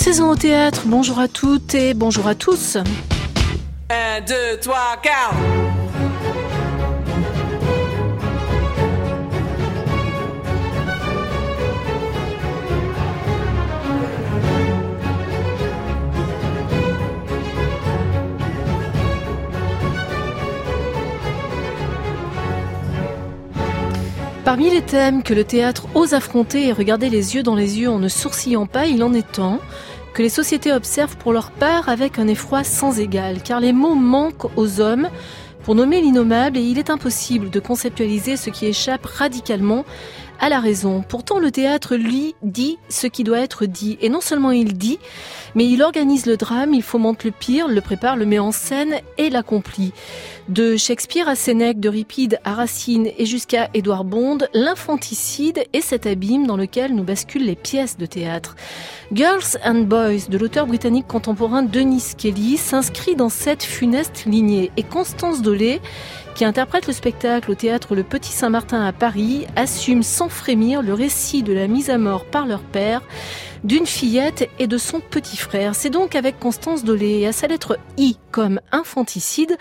saison au théâtre. Bonjour à toutes et bonjour à tous. 1, 2, 3, 4. Parmi les thèmes que le théâtre ose affronter et regarder les yeux dans les yeux en ne sourcillant pas, il en est temps que les sociétés observent pour leur part avec un effroi sans égal, car les mots manquent aux hommes. Pour nommer l'innommable et il est impossible de conceptualiser ce qui échappe radicalement à la raison. Pourtant, le théâtre, lui, dit ce qui doit être dit. Et non seulement il dit, mais il organise le drame, il fomente le pire, le prépare, le met en scène et l'accomplit. De Shakespeare à Sénèque, de Ripide à Racine et jusqu'à Édouard Bond, l'infanticide est cet abîme dans lequel nous basculent les pièces de théâtre. Girls and Boys de l'auteur britannique contemporain Denis Kelly s'inscrit dans cette funeste lignée et Constance Dolé qui interprète le spectacle au théâtre Le Petit Saint-Martin à Paris, assume sans frémir le récit de la mise à mort par leur père d'une fillette et de son petit frère. C'est donc avec Constance Dolé et à sa lettre I comme infanticide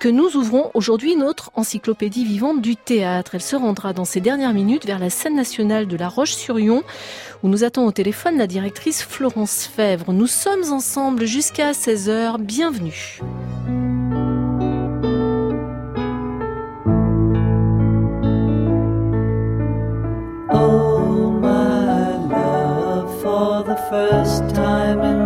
que nous ouvrons aujourd'hui notre encyclopédie vivante du théâtre. Elle se rendra dans ces dernières minutes vers la scène nationale de La Roche-sur-Yon où nous attend au téléphone la directrice Florence Fèvre. Nous sommes ensemble jusqu'à 16h. Bienvenue. First time in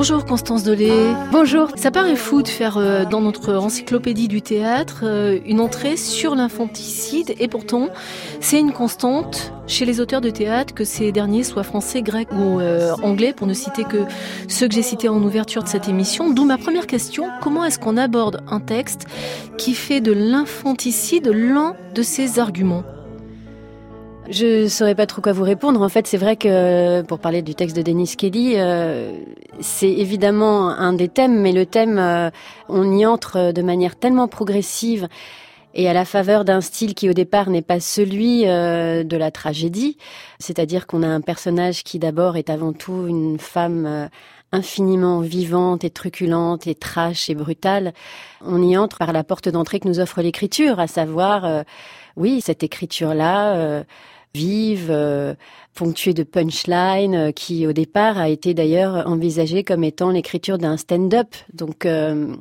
Bonjour Constance Dolé. Bonjour. Ça paraît fou de faire euh, dans notre encyclopédie du théâtre euh, une entrée sur l'infanticide et pourtant c'est une constante chez les auteurs de théâtre que ces derniers soient français, grecs ou euh, anglais pour ne citer que ceux que j'ai cités en ouverture de cette émission. D'où ma première question, comment est-ce qu'on aborde un texte qui fait de l'infanticide l'un de ses arguments? Je saurais pas trop quoi vous répondre. En fait, c'est vrai que pour parler du texte de Denis Kelly, euh, c'est évidemment un des thèmes, mais le thème, euh, on y entre de manière tellement progressive et à la faveur d'un style qui au départ n'est pas celui euh, de la tragédie, c'est-à-dire qu'on a un personnage qui d'abord est avant tout une femme euh, infiniment vivante et truculente et trash et brutale. On y entre par la porte d'entrée que nous offre l'écriture, à savoir, euh, oui, cette écriture-là. euh, vive, euh, ponctuée de punchline, euh, qui au départ a été d'ailleurs envisagée comme étant l'écriture d'un stand-up. Donc, euh,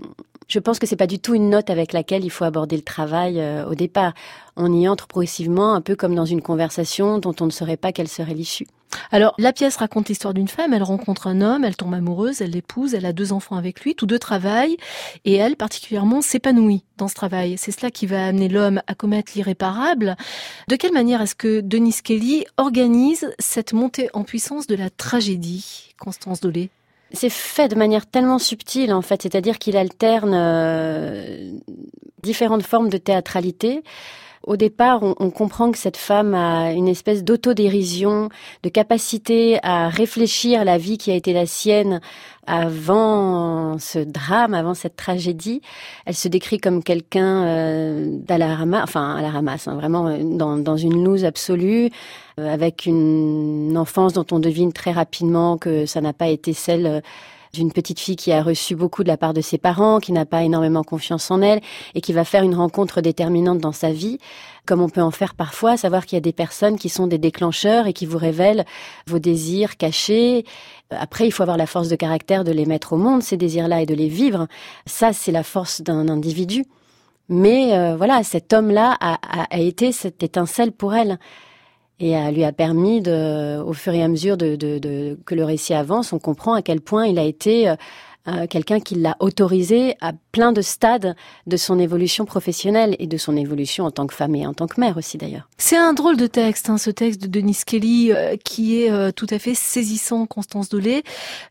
je pense que c'est pas du tout une note avec laquelle il faut aborder le travail euh, au départ. On y entre progressivement, un peu comme dans une conversation dont on ne saurait pas quelle serait l'issue. Alors, la pièce raconte l'histoire d'une femme, elle rencontre un homme, elle tombe amoureuse, elle l'épouse, elle a deux enfants avec lui, tous deux travaillent, et elle, particulièrement, s'épanouit dans ce travail. C'est cela qui va amener l'homme à commettre l'irréparable. De quelle manière est-ce que Denis Kelly organise cette montée en puissance de la tragédie, Constance Dolé? C'est fait de manière tellement subtile, en fait, c'est-à-dire qu'il alterne euh, différentes formes de théâtralité. Au départ, on, on, comprend que cette femme a une espèce d'autodérision, de capacité à réfléchir la vie qui a été la sienne avant ce drame, avant cette tragédie. Elle se décrit comme quelqu'un euh, la enfin à la vraiment dans, dans, une loose absolue, euh, avec une enfance dont on devine très rapidement que ça n'a pas été celle euh, d'une petite fille qui a reçu beaucoup de la part de ses parents, qui n'a pas énormément confiance en elle et qui va faire une rencontre déterminante dans sa vie, comme on peut en faire parfois, savoir qu'il y a des personnes qui sont des déclencheurs et qui vous révèlent vos désirs cachés. Après, il faut avoir la force de caractère de les mettre au monde, ces désirs-là, et de les vivre. Ça, c'est la force d'un individu. Mais euh, voilà, cet homme-là a, a, a été cette étincelle pour elle et elle lui a permis, de, au fur et à mesure de, de, de, que le récit avance, on comprend à quel point il a été euh, quelqu'un qui l'a autorisé à plein de stades de son évolution professionnelle et de son évolution en tant que femme et en tant que mère aussi d'ailleurs. C'est un drôle de texte, hein, ce texte de Denis Kelly, euh, qui est euh, tout à fait saisissant, Constance Dolé.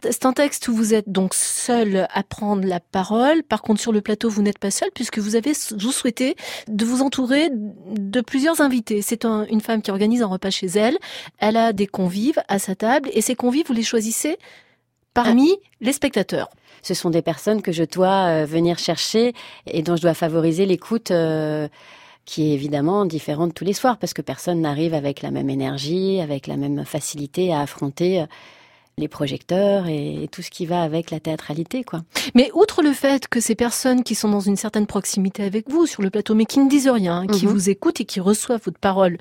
C'est un texte où vous êtes donc seule à prendre la parole. Par contre, sur le plateau, vous n'êtes pas seule puisque vous avez, vous souhaitez de vous entourer de plusieurs invités. C'est une femme qui organise un repas chez elle. Elle a des convives à sa table et ces convives, vous les choisissez parmi les spectateurs. Ce sont des personnes que je dois euh, venir chercher et dont je dois favoriser l'écoute euh, qui est évidemment différente tous les soirs parce que personne n'arrive avec la même énergie, avec la même facilité à affronter euh, les projecteurs et tout ce qui va avec la théâtralité, quoi. Mais outre le fait que ces personnes qui sont dans une certaine proximité avec vous sur le plateau, mais qui ne disent rien, qui mhm. vous écoutent et qui reçoivent votre parole,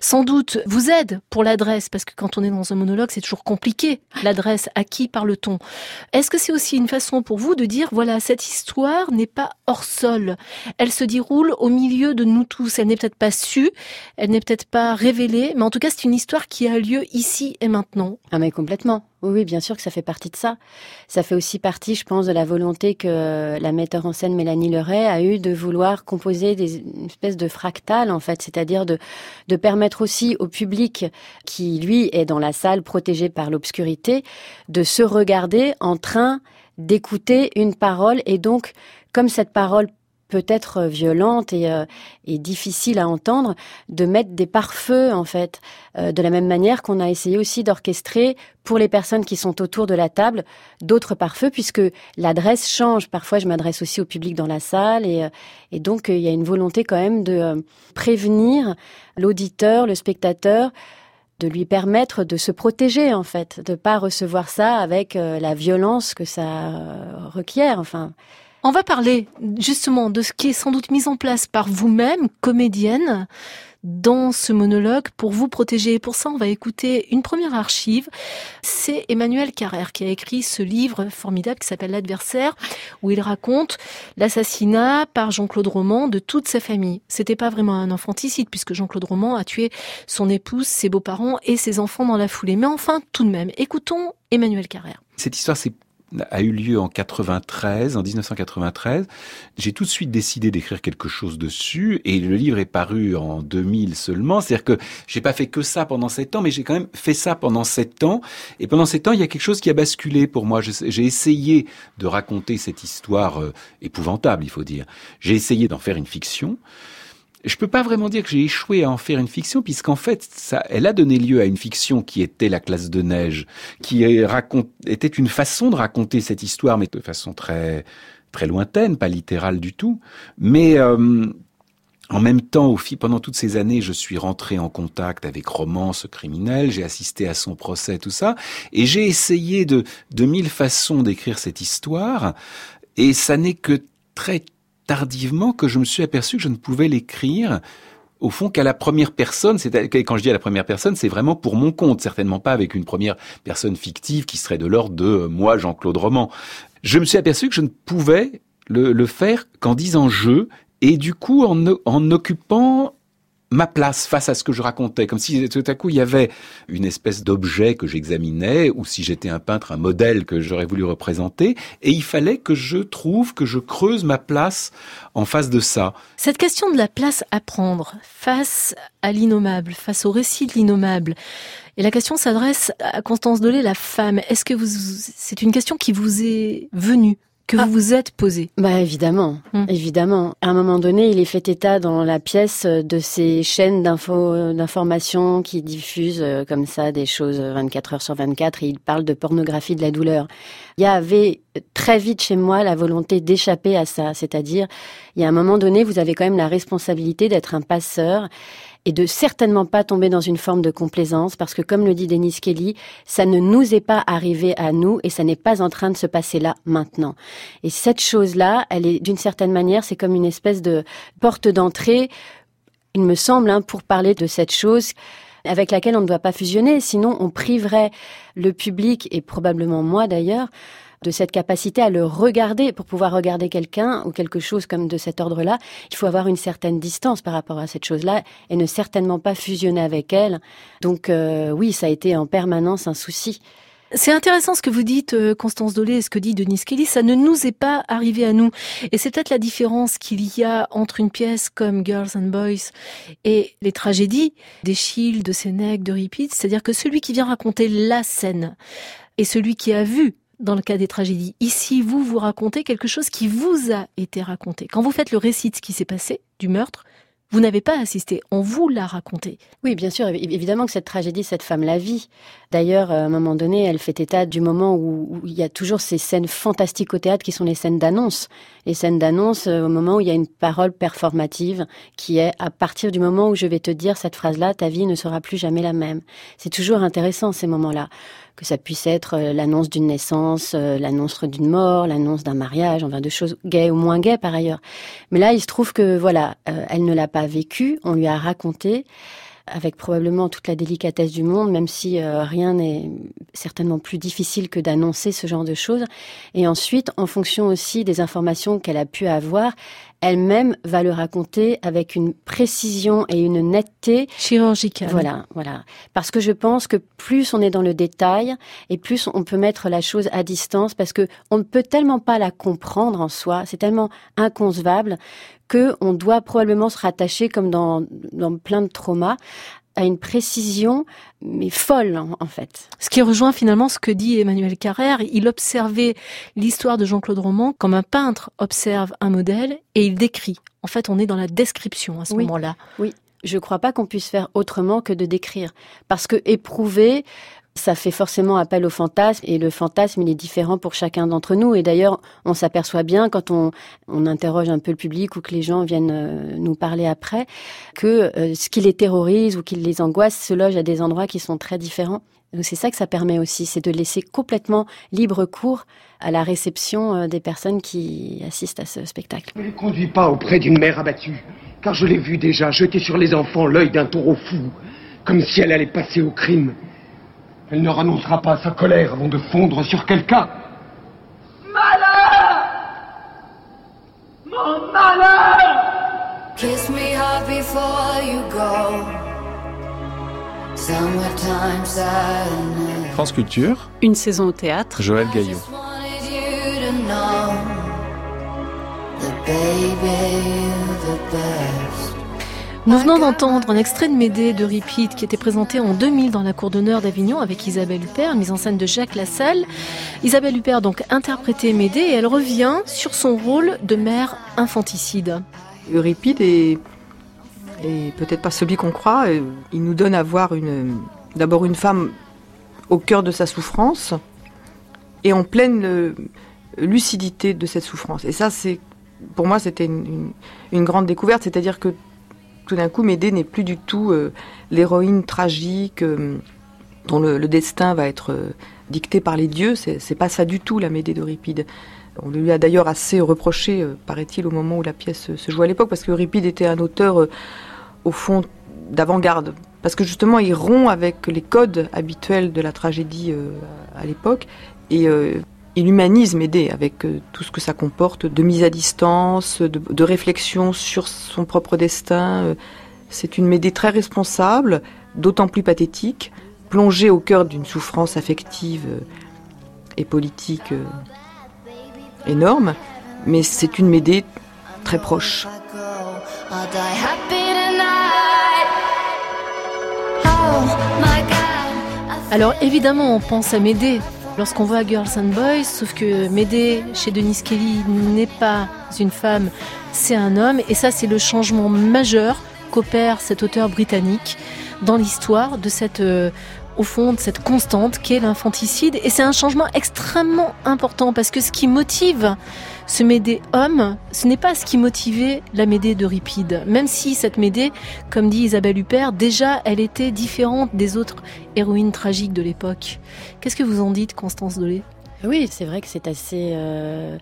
sans doute vous aident pour l'adresse, parce que quand on est dans un monologue, c'est toujours compliqué. L'adresse, à qui parle-t-on? Est-ce que c'est aussi une façon pour vous de dire, voilà, cette histoire n'est pas hors sol. Elle se déroule au milieu de nous tous. Elle n'est peut-être pas sue, elle n'est peut-être pas révélée, mais en tout cas, c'est une histoire qui a lieu ici et maintenant. Ah mais complètement. Oui, bien sûr que ça fait partie de ça. Ça fait aussi partie, je pense, de la volonté que la metteur en scène Mélanie Leray a eu de vouloir composer des, une espèce de fractal, en fait, c'est-à-dire de, de permettre aussi au public qui, lui, est dans la salle protégé par l'obscurité, de se regarder en train d'écouter une parole et donc, comme cette parole peut être euh, violente et, euh, et, difficile à entendre, de mettre des pare-feux en fait, euh, de la même manière qu'on a essayé aussi d'orchestrer pour les personnes qui sont autour de la table d'autres pare-feux, puisque l'adresse change. Parfois, je m'adresse aussi au public dans la salle, et, et donc il y a une volonté quand même de prévenir l'auditeur, le spectateur de lui permettre de se protéger en fait, de pas recevoir ça avec la violence que ça requiert. Enfin, on va parler justement de ce qui est sans doute mis en place par vous-même, comédienne, dans ce monologue pour vous protéger. Et pour ça, on va écouter une première archive. C'est Emmanuel Carrère qui a écrit ce livre formidable qui s'appelle L'adversaire, où il raconte l'assassinat par Jean-Claude Roman de toute sa famille. C'était pas vraiment un infanticide puisque Jean-Claude Roman a tué son épouse, ses beaux-parents et ses enfants dans la foulée. Mais enfin, tout de même, écoutons Emmanuel Carrère. Cette histoire, c'est a eu lieu en 93, en 1993. J'ai tout de suite décidé d'écrire quelque chose dessus et le livre est paru en 2000 seulement. C'est-à-dire que j'ai pas fait que ça pendant sept ans, mais j'ai quand même fait ça pendant sept ans. Et pendant sept ans, il y a quelque chose qui a basculé pour moi. J'ai essayé de raconter cette histoire euh, épouvantable, il faut dire. J'ai essayé d'en faire une fiction je peux pas vraiment dire que j'ai échoué à en faire une fiction, puisqu'en fait, ça, elle a donné lieu à une fiction qui était La classe de neige, qui était une façon de raconter cette histoire, mais de façon très très lointaine, pas littérale du tout. Mais euh, en même temps, au pendant toutes ces années, je suis rentré en contact avec Romance criminel, j'ai assisté à son procès, tout ça, et j'ai essayé de, de mille façons d'écrire cette histoire, et ça n'est que très tardivement que je me suis aperçu que je ne pouvais l'écrire au fond qu'à la première personne, c'est quand je dis à la première personne, c'est vraiment pour mon compte, certainement pas avec une première personne fictive qui serait de l'ordre de euh, moi, Jean-Claude Roman. Je me suis aperçu que je ne pouvais le, faire qu'en disant je, et du coup en, en occupant ma place face à ce que je racontais, comme si tout à coup il y avait une espèce d'objet que j'examinais, ou si j'étais un peintre, un modèle que j'aurais voulu représenter, et il fallait que je trouve, que je creuse ma place en face de ça. Cette question de la place à prendre face à l'innommable, face au récit de l'innommable, et la question s'adresse à Constance Dolé, la femme. Est-ce que vous, c'est une question qui vous est venue? Que ah. vous vous êtes posé Bah évidemment, hmm. évidemment. À un moment donné, il est fait état dans la pièce de ces chaînes d'infos, d'information qui diffusent euh, comme ça des choses 24 heures sur 24 et il parle de pornographie de la douleur. Il y avait très vite chez moi la volonté d'échapper à ça, c'est-à-dire il y a un moment donné, vous avez quand même la responsabilité d'être un passeur et de certainement pas tomber dans une forme de complaisance parce que comme le dit Denis Kelly, ça ne nous est pas arrivé à nous et ça n'est pas en train de se passer là maintenant. Et cette chose-là, elle est d'une certaine manière, c'est comme une espèce de porte d'entrée, il me semble, hein, pour parler de cette chose avec laquelle on ne doit pas fusionner, sinon on priverait le public et probablement moi d'ailleurs de cette capacité à le regarder. Pour pouvoir regarder quelqu'un ou quelque chose comme de cet ordre-là, il faut avoir une certaine distance par rapport à cette chose-là et ne certainement pas fusionner avec elle. Donc euh, oui, ça a été en permanence un souci. C'est intéressant ce que vous dites, euh, Constance Dolé, et ce que dit Denis Kelly. Ça ne nous est pas arrivé à nous. Et c'est peut-être la différence qu'il y a entre une pièce comme Girls and Boys et les tragédies d'Eschyle, de Sénèque, de Repeat. C'est-à-dire que celui qui vient raconter la scène et celui qui a vu dans le cas des tragédies. Ici, vous vous racontez quelque chose qui vous a été raconté. Quand vous faites le récit de ce qui s'est passé, du meurtre, vous n'avez pas assisté, on vous l'a raconté. Oui, bien sûr, évidemment que cette tragédie, cette femme la vit. D'ailleurs, à un moment donné, elle fait état du moment où, il y a toujours ces scènes fantastiques au théâtre qui sont les scènes d'annonce. Les scènes d'annonce euh, au moment où il y a une parole performative qui est à partir du moment où je vais te dire cette phrase-là, ta vie ne sera plus jamais la même. C'est toujours intéressant ces moments-là que ça puisse être euh, l'annonce d'une naissance, euh, l'annonce d'une mort, l'annonce d'un mariage, enfin de choses gaies ou moins gaies par ailleurs. Mais là, il se trouve que voilà, euh, elle ne l'a pas vécu, on lui a raconté avec probablement toute la délicatesse du monde, même si rien n'est certainement plus difficile que d'annoncer ce genre de choses. Et ensuite, en fonction aussi des informations qu'elle a pu avoir, elle-même va le raconter avec une précision et une netteté chirurgicale. Voilà, voilà. Parce que je pense que plus on est dans le détail et plus on peut mettre la chose à distance parce que on ne peut tellement pas la comprendre en soi, c'est tellement inconcevable que on doit probablement se rattacher comme dans, dans plein de traumas à une précision mais folle en fait. Ce qui rejoint finalement ce que dit Emmanuel Carrère, il observait l'histoire de Jean-Claude Roman comme un peintre observe un modèle et il décrit. En fait, on est dans la description à ce moment-là. Oui, je ne crois pas qu'on puisse faire autrement que de décrire parce que éprouver ça fait forcément appel au fantasme et le fantasme il est différent pour chacun d'entre nous et d'ailleurs on s'aperçoit bien quand on, interroge un peu le public ou que les gens viennent euh, nous parler après que euh, ce qui les terrorise ou qui les angoisse se loge à des endroits qui sont très différents. C'est ça que ça permet aussi, c'est de laisser complètement libre cours à la réception euh, des personnes qui assistent à ce spectacle. Ne les conduis pas auprès d'une mère abattue, car je l'ai vu déjà jeter sur les enfants l'œil d'un taureau fou, comme si elle allait passer au crime. Elle ne renoncera pas à sa colère avant de fondre sur quelqu'un. Malheur Mon malheur Kiss me hard before you go. Summertime France Culture. Une saison au théâtre. Joël Gaillot. Nous venons d'entendre un extrait de Médée de Repeat qui était présenté en 2000 dans la cour d'honneur d'Avignon avec Isabelle Huppert, mise en scène de Jacques Lassalle. Isabelle Huppert donc interprété Médée et elle revient sur son rôle de mère infanticide. Euripide est, peut-être pas celui qu'on croit. Il nous donne à voir d'abord une femme au cœur de sa souffrance et en pleine euh, lucidité de cette souffrance. Et ça, c'est pour moi, c'était une, une grande découverte, c'est-à-dire que tout d'un coup, Médée n'est plus du tout euh, l'héroïne tragique euh, dont le, destin va être euh, dicté par les dieux. C'est pas ça du tout, la Médée d'Euripide. On lui a d'ailleurs assez reproché, paraît-il, au moment où la pièce se jouait à l'époque, parce qu'Euripide était un auteur, au fond, d'avant-garde. Parce que justement, il rompt avec les codes habituels de la tragédie à l'époque. Et il humanise Médée avec euh, tout ce que ça comporte de mise à distance, de, réflexion sur son propre destin. Euh, c'est une Médée très responsable, d'autant plus pathétique, plongée au cœur d'une souffrance affective euh, et politique énorme, mais c'est une Médée très proche. Alors évidemment, on pense à Médée, lorsqu'on voit Girls and Boys, sauf que Médée chez Denise Kelly n'est pas une femme, c'est un homme, et ça c'est le changement majeur qu'opère cet auteur britannique dans l'histoire de cette, euh, au fond, de cette constante qu'est l'infanticide, et c'est un changement extrêmement important parce que ce qui motive ce Médée homme, ce n'est pas ce qui motivait la Médée de Ripide. Même si cette Médée, comme dit Isabelle Huppert, déjà elle était différente des autres héroïnes tragiques de l'époque. Qu'est-ce que vous en dites, Constance Dolé? Oui, c'est vrai que c'est assez... Euh,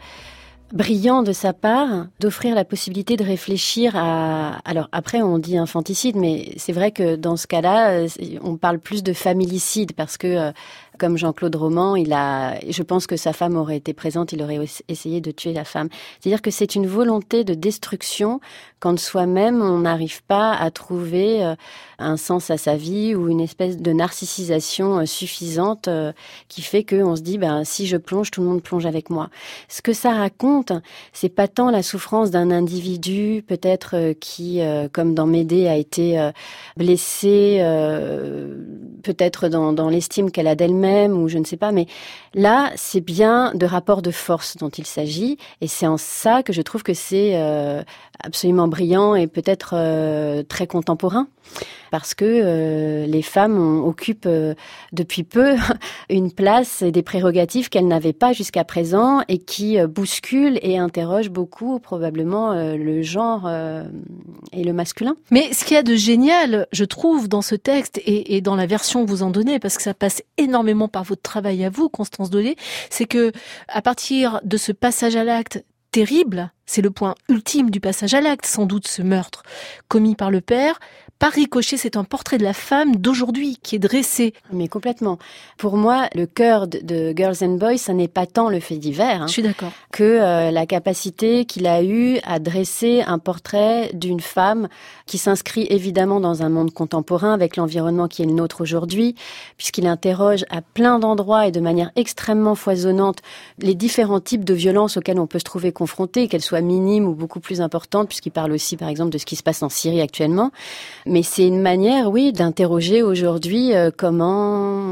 brillant de sa part d'offrir la possibilité de réfléchir à alors après on dit infanticide mais c'est vrai que dans ce cas-là euh, on parle plus de familicide parce que euh, Comme Jean-Claude Roman, il a, je pense que sa femme aurait été présente, il aurait essayé de tuer la femme. C'est-à-dire que c'est une volonté de destruction quand soi-même on n'arrive pas à trouver euh, un sens à sa vie ou une espèce de narcissisation euh, suffisante euh, qui fait qu'on se dit ben si je plonge tout le monde plonge avec moi. Ce que ça raconte, c'est pas tant la souffrance d'un individu peut-être qui comme dans Médée a été blessé peut-être dans, dans l'estime qu'elle a d'elle-même ou je ne sais pas mais là c'est bien de rapports de force dont il s'agit et c'est en ça que je trouve que c'est absolument brillant et peut-être euh, très contemporain parce que euh, les femmes occupent euh, depuis peu une place et des prérogatives qu'elles n'avaient pas jusqu'à présent et qui bousculent et interrogent beaucoup probablement le genre et le masculin. Mais ce qu'il y a de génial, je trouve, dans ce texte et, et, dans la version que vous en donnez, parce que ça passe énormément par votre travail à vous, Constance Dolé, c'est que à partir de ce passage à l'acte terrible, c'est le point ultime du passage à l'acte, sans doute ce meurtre commis par le père, par ricochet, c'est un portrait de la femme d'aujourd'hui qui est dressé. Mais complètement. Pour moi, le cœur de, Girls and Boys, ça n'est pas tant le fait divers. Hein, Je suis d'accord. Que euh, la capacité qu'il a eue à dresser un portrait d'une femme qui s'inscrit évidemment dans un monde contemporain avec l'environnement qui est le nôtre aujourd'hui, puisqu'il interroge à plein d'endroits et de manière extrêmement foisonnante les différents types de violences auxquelles on peut se trouver confronté, qu'elles soient minimes ou beaucoup plus importantes, puisqu'il parle aussi, par exemple, de ce qui se passe en Syrie actuellement. Mais c'est une manière, oui, d'interroger aujourd'hui euh, comment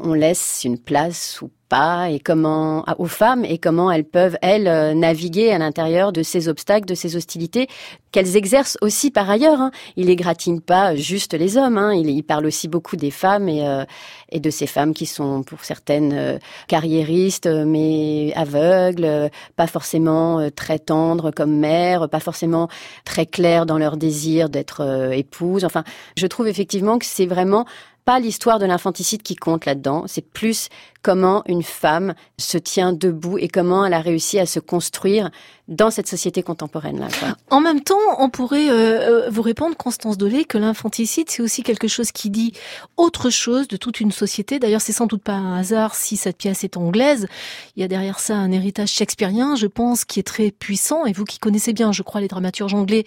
on laisse une place ou et comment aux femmes et comment elles peuvent elles euh, naviguer à l'intérieur de ces obstacles, de ces hostilités qu'elles exercent aussi par ailleurs. Hein. Il égratigne pas juste les hommes. Hein. Il, il, parle aussi beaucoup des femmes et, euh, et de ces femmes qui sont pour certaines euh, carriéristes mais aveugles, pas forcément très tendres comme mères, pas forcément très claires dans leur désir d'être épouse. Enfin, je trouve effectivement que c'est vraiment pas l'histoire de l'infanticide qui compte là-dedans, c'est plus comment une femme se tient debout et comment elle a réussi à se construire dans cette société contemporaine là. En même temps, on pourrait euh, euh, vous répondre, Constance Dolé, que l'infanticide c'est aussi quelque chose qui dit autre chose de toute une société. D'ailleurs, c'est sans doute pas un hasard si cette pièce est anglaise. Il y a derrière ça un héritage shakespearien, je pense, qui est très puissant. Et vous qui connaissez bien, je crois, les dramaturges anglais,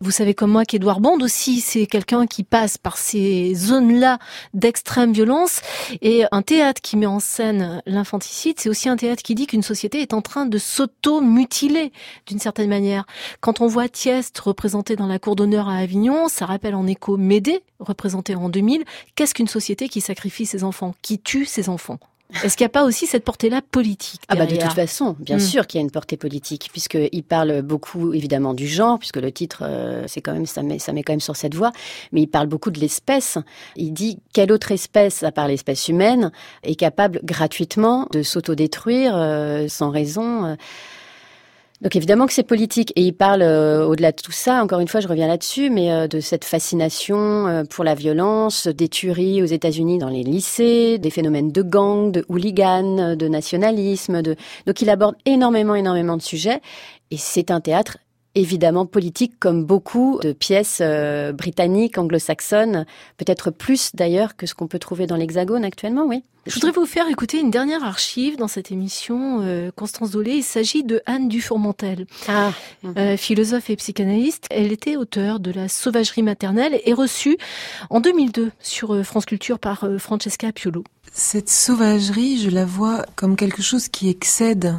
vous savez comme moi qu'Edouard Bond aussi, c'est quelqu'un qui passe par ces zones-là d'extrême violence. Et un théâtre qui met en scène l'infanticide, c'est aussi un théâtre qui dit qu'une société est en train de s'auto-mutiler d'une certaine manière. Quand on voit Thieste représenté dans la cour d'honneur à Avignon, ça rappelle en écho Médée, représenté en 2000. Qu'est-ce qu'une société qui sacrifie ses enfants, qui tue ses enfants? Est-ce qu'il n'y a pas aussi cette portée-là politique Ah bah de toute façon, bien hmm. sûr qu'il y a une portée politique, puisqu'il parle beaucoup évidemment du genre, puisque le titre, euh, c'est quand même ça met, ça met quand même sur cette voie, mais il parle beaucoup de l'espèce. Il dit quelle autre espèce, à part l'espèce humaine, est capable gratuitement de s'autodétruire euh, sans raison. Euh, donc évidemment que c'est politique. Et il parle euh, au-delà de tout ça, encore une fois je reviens là-dessus, mais euh, de cette fascination euh, pour la violence, des tueries aux États-Unis dans les lycées, des phénomènes de gang, de hooligan, de nationalisme, de donc il aborde énormément énormément de sujets. Et c'est un théâtre évidemment politique comme beaucoup de pièces euh, britanniques, anglo-saxonnes, peut-être plus d'ailleurs que ce qu'on peut trouver dans l'Hexagone actuellement, oui. Je voudrais vous faire écouter une dernière archive dans cette émission, euh, Constance Dolé. Il s'agit de Anne Dufourmentel, ah. euh, philosophe et psychanalyste. Elle était auteure de La sauvagerie maternelle et reçue en 2002 sur France Culture par Francesca Piolo. Cette sauvagerie, je la vois comme quelque chose qui excède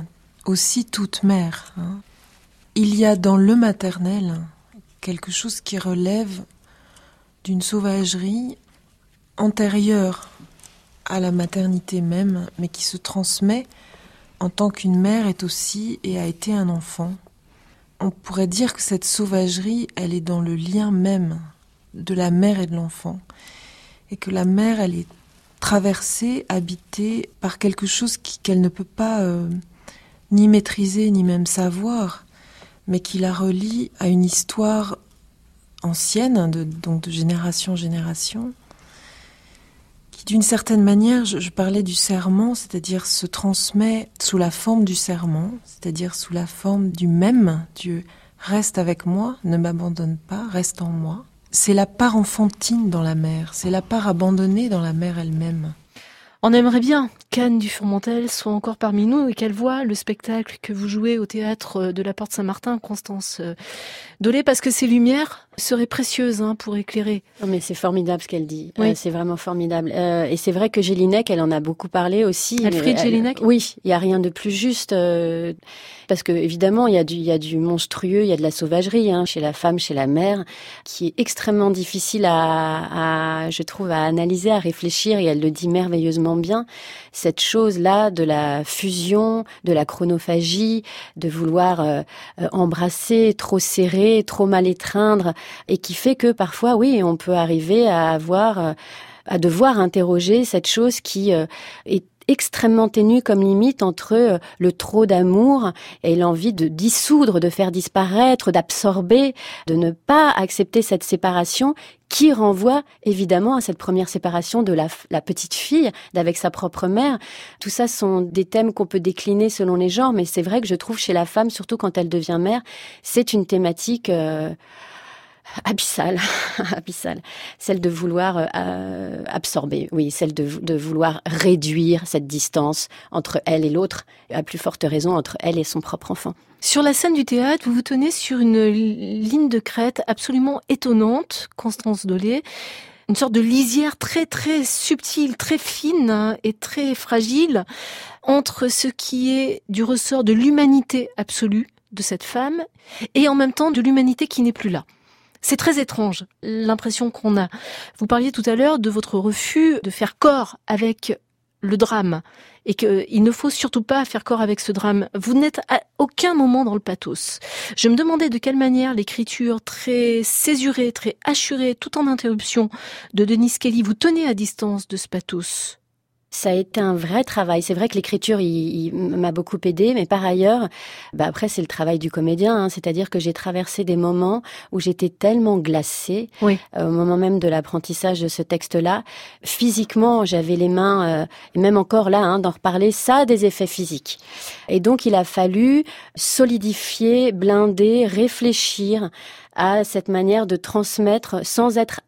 aussi toute mère. Hein. Il y a dans le maternel quelque chose qui relève d'une sauvagerie antérieure à la maternité même, mais qui se transmet en tant qu'une mère est aussi et a été un enfant. On pourrait dire que cette sauvagerie, elle est dans le lien même de la mère et de l'enfant, et que la mère, elle est traversée, habitée par quelque chose qu'elle ne peut pas euh, ni maîtriser, ni même savoir, mais qui la relie à une histoire ancienne, de, donc de génération en génération, qui d'une certaine manière, je, parlais du serment, c'est-à-dire se transmet sous la forme du serment, c'est-à-dire sous la forme du même, Dieu reste avec moi, ne m'abandonne pas, reste en moi. C'est la part enfantine dans la mère, c'est la part abandonnée dans la mère elle-même. On aimerait bien qu'Anne Dufourmentel soit encore parmi nous et qu'elle voit le spectacle que vous jouez au théâtre de la Porte Saint-Martin, Constance euh, Dolé, parce que ces lumières seraient précieuses hein, pour éclairer. Non mais c'est formidable ce qu'elle dit. Oui. Euh, c'est vraiment formidable. Euh, et c'est vrai que Gélinec, elle en a beaucoup parlé aussi. Alfred Elle- Jelinek Oui, il y a rien de plus juste. euh, parce que évidemment, il y a du, y a du monstrueux, il y a de la sauvagerie hein, chez la femme, chez la mère, qui est extrêmement difficile à, à, je trouve, à analyser, à réfléchir. Et elle le dit merveilleusement bien. Cette chose-là de la fusion, de la chronophagie, de vouloir euh, euh, embrasser, trop serrer, trop mal étreindre, et qui fait que parfois, oui, on peut arriver à avoir, euh, à devoir interroger cette chose qui euh, est extrêmement ténue comme limite entre euh, le trop d'amour et l'envie de dissoudre, de faire disparaître, d'absorber, de ne pas accepter cette séparation qui renvoie évidemment à cette première séparation de la, petite fille d'avec sa propre mère. Tout ça sont des thèmes qu'on peut décliner selon les genres, mais c'est vrai que je trouve chez la femme, surtout quand elle devient mère, c'est une thématique abyssale, abyssale, celle de vouloir euh, euh, absorber, oui, celle de, de vouloir réduire cette distance entre elle et l'autre, à plus forte raison entre elle et son propre enfant. Sur la scène du théâtre, vous vous tenez sur une li- ligne de crête absolument étonnante, Constance Dolé. Une sorte de lisière très très subtile, très fine hein, et très fragile entre ce qui est du ressort de l'humanité absolue de cette femme et en même temps de l'humanité qui n'est plus là. C'est très étrange, l'impression qu'on a. Vous parliez tout à l'heure de votre refus de faire corps avec le drame et qu'il ne faut surtout pas faire corps avec ce drame. Vous n'êtes à aucun moment dans le pathos. Je me demandais de quelle manière l'écriture très césurée, très hachurée, tout en interruption de Denis Kelly vous tenait à distance de ce pathos. Ça a été un vrai travail. C'est vrai que l'écriture il, il m'a beaucoup aidé, mais par ailleurs, bah après c'est le travail du comédien. Hein, C'est-à-dire que j'ai traversé des moments où j'étais tellement glacée Oui. euh, au moment même de l'apprentissage de ce texte-là. Physiquement, j'avais les mains, euh, et même encore là, hein, d'en reparler, ça a des effets physiques. Et donc il a fallu solidifier, blinder, réfléchir à cette manière de transmettre sans être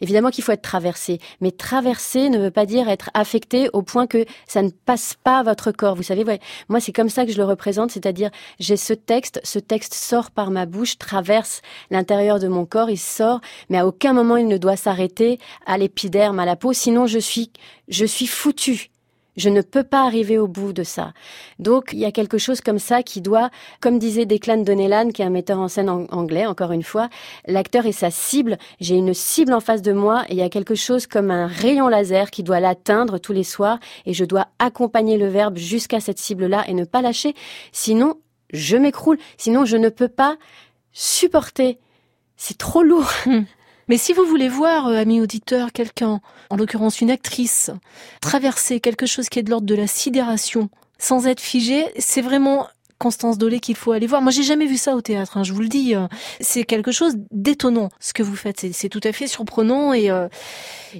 Évidemment qu'il faut être traversé, mais traverser ne veut pas dire être affecté au point que ça ne passe pas votre corps. Vous savez, ouais, moi c'est comme ça que je le représente, c'est-à-dire j'ai ce texte, ce texte sort par ma bouche, traverse l'intérieur de mon corps, il sort, mais à aucun moment il ne doit s'arrêter à l'épiderme, à la peau, sinon je suis, je suis foutu. Je ne peux pas arriver au bout de ça. Donc, il y a quelque chose comme ça qui doit, comme disait Declan Donnellan, qui est un metteur en scène anglais, encore une fois, l'acteur est sa cible. J'ai une cible en face de moi et il y a quelque chose comme un rayon laser qui doit l'atteindre tous les soirs et je dois accompagner le verbe jusqu'à cette cible-là et ne pas lâcher. Sinon, je m'écroule. Sinon, je ne peux pas supporter. C'est trop lourd. Mais si vous voulez voir, euh, amis auditeurs, quelqu'un, en l'occurrence une actrice, traverser quelque chose qui est de l'ordre de la sidération, sans être figé, c'est vraiment Constance Dolé qu'il faut aller voir. Moi, j'ai jamais vu ça au théâtre, hein, je vous le dis. euh, C'est quelque chose d'étonnant, ce que vous faites. C'est- C'est tout à fait surprenant et, euh,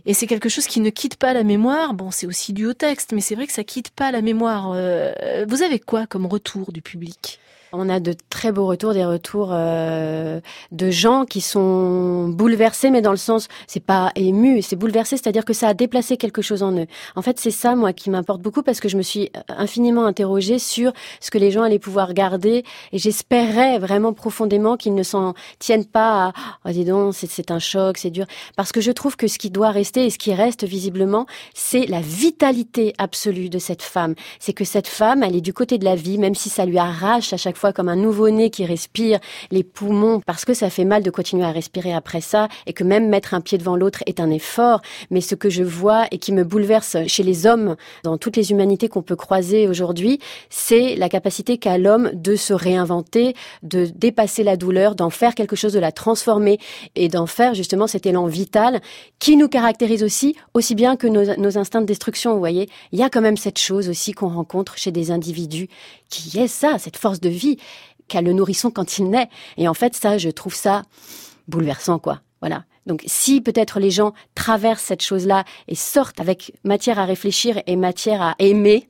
et c'est quelque chose qui ne quitte pas la mémoire. Bon, c'est aussi dû au texte, mais c'est vrai que ça quitte pas la mémoire. Euh, Vous avez quoi comme retour du public? On a de très beaux retours, des retours euh, de gens qui sont bouleversés, mais dans le sens, c'est pas ému, c'est bouleversé, c'est-à-dire que ça a déplacé quelque chose en eux. En fait, c'est ça, moi, qui m'importe beaucoup parce que je me suis infiniment interrogée sur ce que les gens allaient pouvoir garder et j'espérais vraiment profondément qu'ils ne s'en tiennent pas à, oh, dis donc, c'est- c'est un choc, c'est dur. Parce que je trouve que ce qui doit rester et ce qui reste visiblement, c'est la vitalité absolue de cette femme. C'est que cette femme, elle est du côté de la vie, même si ça lui arrache à chaque fois comme un nouveau-né qui respire les poumons, parce que ça fait mal de continuer à respirer après ça, et que même mettre un pied devant l'autre est un effort. Mais ce que je vois et qui me bouleverse chez les hommes, dans toutes les humanités qu'on peut croiser aujourd'hui, c'est la capacité qu'a l'homme de se réinventer, de dépasser la douleur, d'en faire quelque chose, de la transformer et d'en faire justement cet élan vital qui nous caractérise aussi, aussi bien que nos, nos instincts de destruction. Vous voyez, il y a quand même cette chose aussi qu'on rencontre chez des individus qui est ça, cette force de vie qu'a le nourrisson quand il naît. Et en fait, ça, je trouve ça bouleversant, quoi. Voilà. Donc, si peut-être les gens traversent cette chose-là et sortent avec matière à réfléchir et matière à aimer,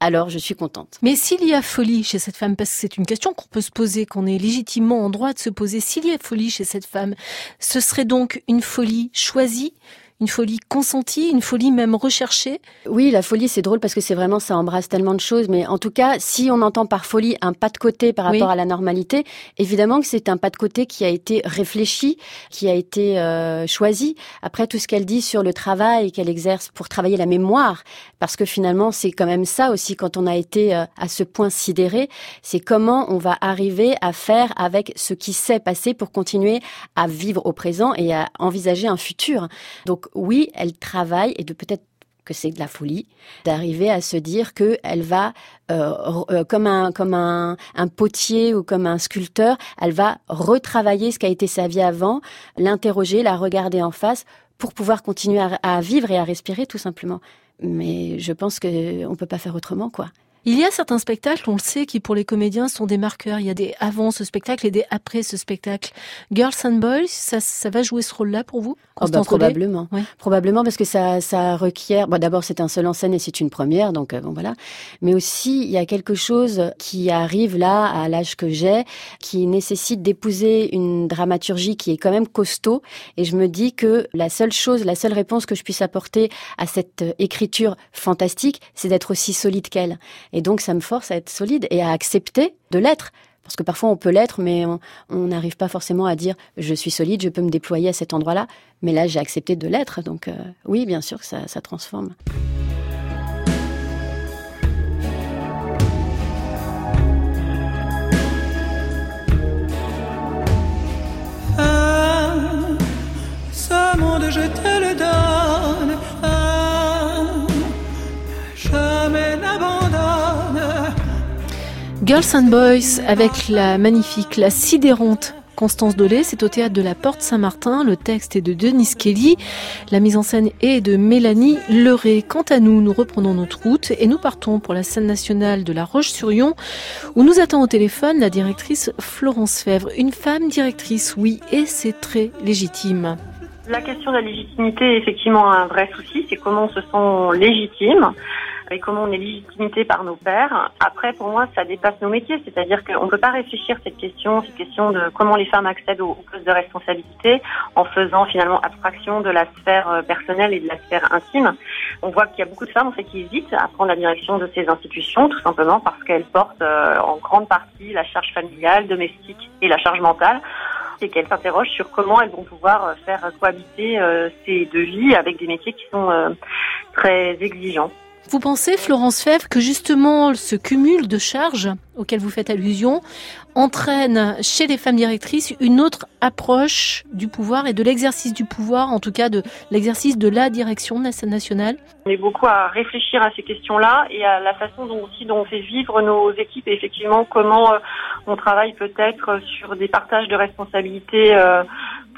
alors je suis contente. Mais s'il y a folie chez cette femme, parce que c'est une question qu'on peut se poser, qu'on est légitimement en droit de se poser, s'il y a folie chez cette femme, ce serait donc une folie choisie, une folie consentie, une folie même recherchée. Oui, la folie, c'est drôle parce que c'est vraiment, ça embrasse tellement de choses. Mais en tout cas, si on entend par folie un pas de côté par rapport Oui. à la normalité, évidemment que c'est un pas de côté qui a été réfléchi, qui a été euh, choisi. Après, tout ce qu'elle dit sur le travail qu'elle exerce pour travailler la mémoire, parce que finalement, c'est quand même ça aussi quand on a été euh, à ce point sidéré, c'est comment on va arriver à faire avec ce qui s'est passé pour continuer à vivre au présent et à envisager un futur. Donc oui, elle travaille et peut-être que c'est de la folie d'arriver à se dire que elle va euh, euh, comme un comme un, potier ou comme un sculpteur, elle va retravailler ce qui a été sa vie avant, l'interroger, la regarder en face pour pouvoir continuer à, à vivre et à respirer tout simplement. Mais je pense que on peut pas faire autrement quoi. Il y a certains spectacles, on le sait, qui pour les comédiens sont des marqueurs. Il y a des avant ce spectacle et des après ce spectacle. Girls and Boys, ça, ça va jouer ce rôle-là pour vous Oh bah, probablement, Oui. probablement parce que ça, ça requiert. Bon, d'abord c'est un seul en scène et c'est une première, donc euh, bon voilà. Mais aussi il y a quelque chose qui arrive là à l'âge que j'ai, qui nécessite d'épouser une dramaturgie qui est quand même costaud. Et je me dis que la seule chose, la seule réponse que je puisse apporter à cette euh, écriture fantastique, c'est d'être aussi solide qu'elle. Et donc ça me force à être solide et à accepter de l'être. Parce que parfois on peut l'être, mais on n'arrive pas forcément à dire je suis solide, je peux me déployer à cet endroit-là. Mais là, j'ai accepté de l'être. Donc euh, oui, bien sûr que ça, ça transforme. Girls and Boys avec la magnifique, la sidérante Constance Dolé, c'est au théâtre de la Porte Saint-Martin. Le texte est de Denis Kelly, la mise en scène est de Mélanie Leray. Quant à nous, nous reprenons notre route et nous partons pour la scène nationale de La Roche-sur-Yon où nous attend au téléphone la directrice Florence Fèvre. Une femme directrice, oui, et c'est très légitime. La question de la légitimité est effectivement un vrai souci, c'est comment on se sent légitime et comment on est légitimité par nos pairs. Après, pour moi, ça dépasse nos métiers, c'est-à-dire qu'on ne peut pas réfléchir cette question, cette question de comment les femmes accèdent aux, postes de responsabilité en faisant finalement abstraction de la sphère euh, personnelle et de la sphère intime. On voit qu'il y a beaucoup de femmes en fait qui hésitent à prendre la direction de ces institutions, tout simplement parce qu'elles portent euh, en grande partie la charge familiale, domestique et la charge mentale et qu'elles s'interrogent sur comment elles vont pouvoir euh, faire cohabiter ces deux vies avec des métiers qui sont très exigeants. Vous pensez, Florence Fèvre, que justement ce cumul de charges auquel vous faites allusion entraîne chez les femmes directrices une autre approche du pouvoir et de l'exercice du pouvoir, en tout cas de l'exercice de la direction nationale? On est beaucoup à réfléchir à ces questions-là et à la façon dont aussi on fait vivre nos équipes et effectivement comment euh, on travaille peut-être sur des partages de responsabilités euh,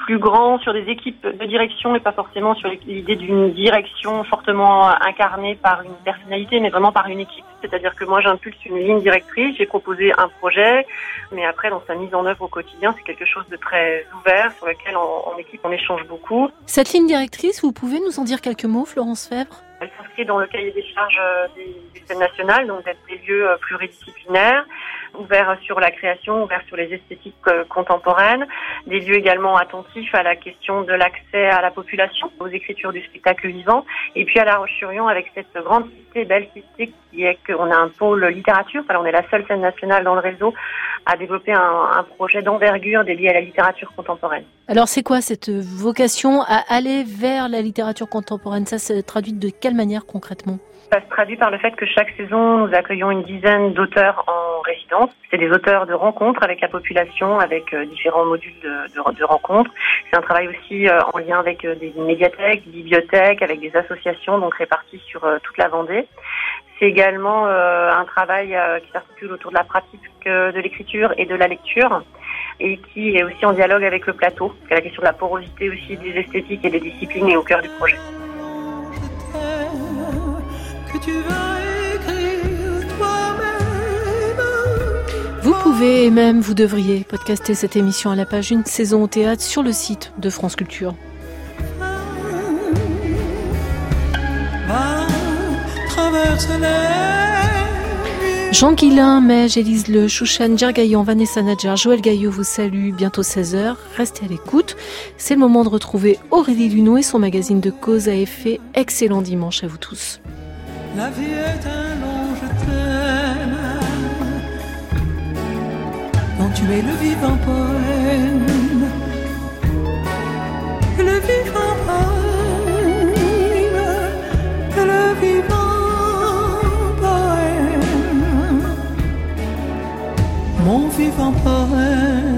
plus grands, sur des équipes de direction et pas forcément sur l'idée d'une direction fortement incarnée par une personnalité, mais vraiment par une équipe. C'est-à-dire que moi j'impulse une ligne directrice, j'ai proposé un projet, mais après dans sa mise en œuvre au quotidien, c'est quelque chose de très ouvert sur lequel en, en équipe on échange beaucoup. Cette ligne directrice, vous pouvez nous en dire quelques mots, Florence Fèvre? Elle s'inscrit dans le cahier des charges euh, des, des nationales, donc d'être des lieux euh, pluridisciplinaires, ouverts sur la création, ouverts sur les esthétiques euh, contemporaines, des lieux également attentifs à la question de l'accès à la population, aux écritures du spectacle vivant, et puis à La Roche-sur-Yon avec cette grande cité, belle cité qui est qu'on a un pôle littérature, on est la seule scène nationale dans le réseau à développer un, un projet d'envergure dédié à la littérature contemporaine. Alors c'est quoi cette vocation à aller vers la littérature contemporaine? Ça se traduit de quelle manière concrètement? Ça se traduit par le fait que chaque saison, nous accueillons une dizaine d'auteurs en résidence. C'est des auteurs de rencontres avec la population, avec euh, différents modules de, rencontres. C'est un travail aussi euh, en lien avec euh, des médiathèques, des bibliothèques, avec des associations donc réparties sur toute la Vendée. C'est également un travail qui s'articule autour de la pratique de l'écriture et de la lecture et qui est aussi en dialogue avec le plateau. La question de la porosité aussi des esthétiques et des disciplines est au cœur du projet. Vous pouvez et même vous devriez podcaster cette émission à la page Une saison au théâtre sur le site de France Culture. Jean Guillain, Mej, Élise Le, Chouchan, Djergaillon, Vanessa Nadjar, Joël Gaillot vous salue. Bientôt 16h. Restez à l'écoute. C'est le moment de retrouver Aurélie Luneau et son magazine de cause à effet. Excellent dimanche à vous tous. La vie est un long je t'aime. Quand tu es le vivant poème, le vivant poème, le vivant poème, mon vivant poème.